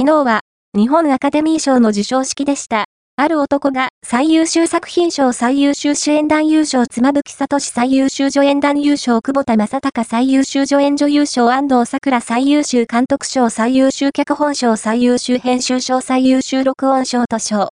昨日は、日本アカデミー賞の授賞式でした。ある男が最優秀作品賞最優秀主演男優賞妻夫木聡最優秀助演男優賞久保田正孝最優秀助演女優賞安藤桜最優秀監督賞最優秀脚本賞最優秀編集賞最優秀録音賞と賞。